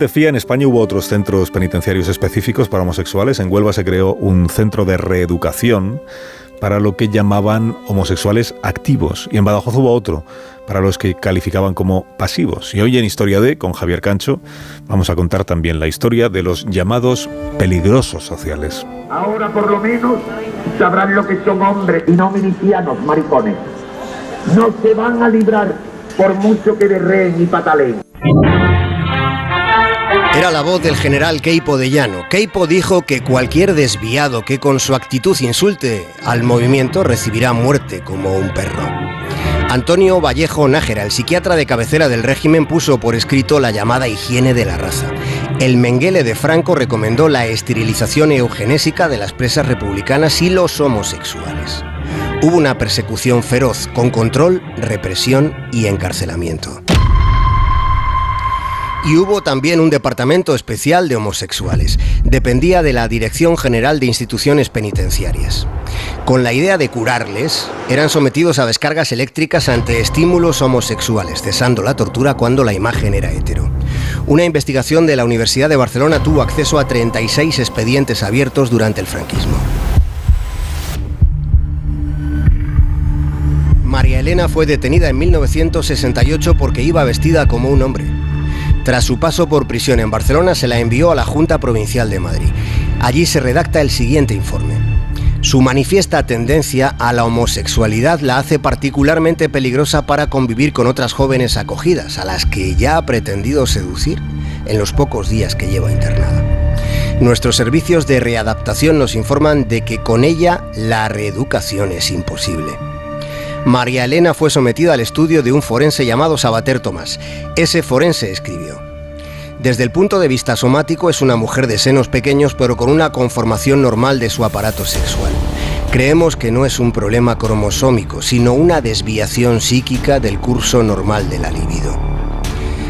En España hubo otros centros penitenciarios específicos para homosexuales. En Huelva se creó un centro de reeducación para lo que llamaban homosexuales activos. Y en Badajoz hubo otro para los que calificaban como pasivos. Y hoy en Historia de, con Javier Cancho, vamos a contar también la historia de los llamados peligrosos sociales. Ahora por lo menos sabrán lo que son hombres y no milicianos, maricones. No se van a librar por mucho que berreen y pataleen. Era la voz del general Keipo de Llano. Keipo dijo que cualquier desviado que con su actitud insulte al movimiento recibirá muerte como un perro. Antonio Vallejo Nájera, el psiquiatra de cabecera del régimen, puso por escrito la llamada higiene de la raza. El Menguele de Franco recomendó la esterilización eugenésica de las presas republicanas y los homosexuales. Hubo una persecución feroz, con control, represión y encarcelamiento y hubo también un departamento especial de homosexuales. Dependía de la Dirección General de Instituciones Penitenciarias. Con la idea de curarles, eran sometidos a descargas eléctricas ante estímulos homosexuales, cesando la tortura cuando la imagen era hetero. Una investigación de la Universidad de Barcelona tuvo acceso a 36 expedientes abiertos durante el franquismo. María Elena fue detenida en 1968 porque iba vestida como un hombre. Tras su paso por prisión en Barcelona, se la envió a la Junta Provincial de Madrid. Allí se redacta el siguiente informe. Su manifiesta tendencia a la homosexualidad la hace particularmente peligrosa para convivir con otras jóvenes acogidas, a las que ya ha pretendido seducir en los pocos días que lleva internada. Nuestros servicios de readaptación nos informan de que con ella la reeducación es imposible. María Elena fue sometida al estudio de un forense llamado Sabater Tomás. Ese forense escribió. Desde el punto de vista somático es una mujer de senos pequeños pero con una conformación normal de su aparato sexual. Creemos que no es un problema cromosómico, sino una desviación psíquica del curso normal de la libido.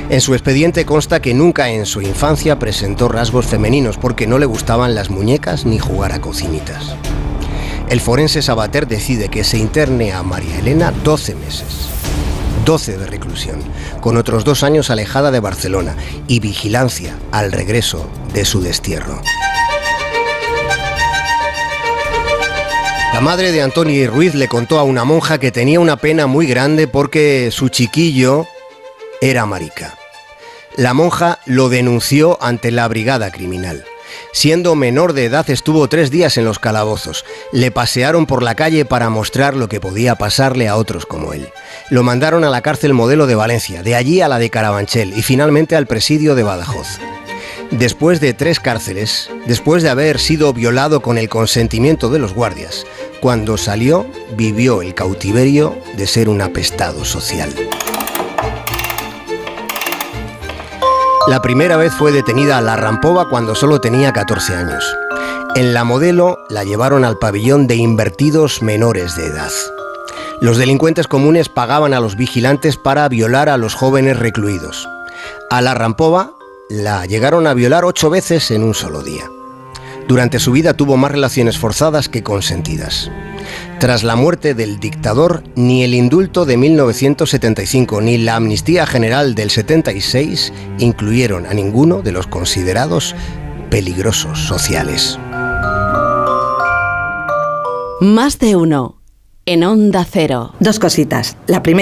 En su expediente consta que nunca en su infancia presentó rasgos femeninos porque no le gustaban las muñecas ni jugar a cocinitas el forense Sabater decide que se interne a María Elena 12 meses. 12 de reclusión, con otros dos años alejada de Barcelona y vigilancia al regreso de su destierro. La madre de Antonio Ruiz le contó a una monja que tenía una pena muy grande porque su chiquillo era marica. La monja lo denunció ante la brigada criminal. Siendo menor de edad estuvo tres días en los calabozos. Le pasearon por la calle para mostrar lo que podía pasarle a otros como él. Lo mandaron a la cárcel modelo de Valencia, de allí a la de Carabanchel y finalmente al presidio de Badajoz. Después de tres cárceles, después de haber sido violado con el consentimiento de los guardias, cuando salió vivió el cautiverio de ser un apestado social. La primera vez fue detenida a la Rampova cuando solo tenía 14 años. En la modelo la llevaron al pabellón de invertidos menores de edad. Los delincuentes comunes pagaban a los vigilantes para violar a los jóvenes recluidos. A la Rampova la llegaron a violar ocho veces en un solo día. Durante su vida tuvo más relaciones forzadas que consentidas. Tras la muerte del dictador, ni el indulto de 1975 ni la amnistía general del 76 incluyeron a ninguno de los considerados peligrosos sociales. Más de uno. En onda cero. Dos cositas. La primera.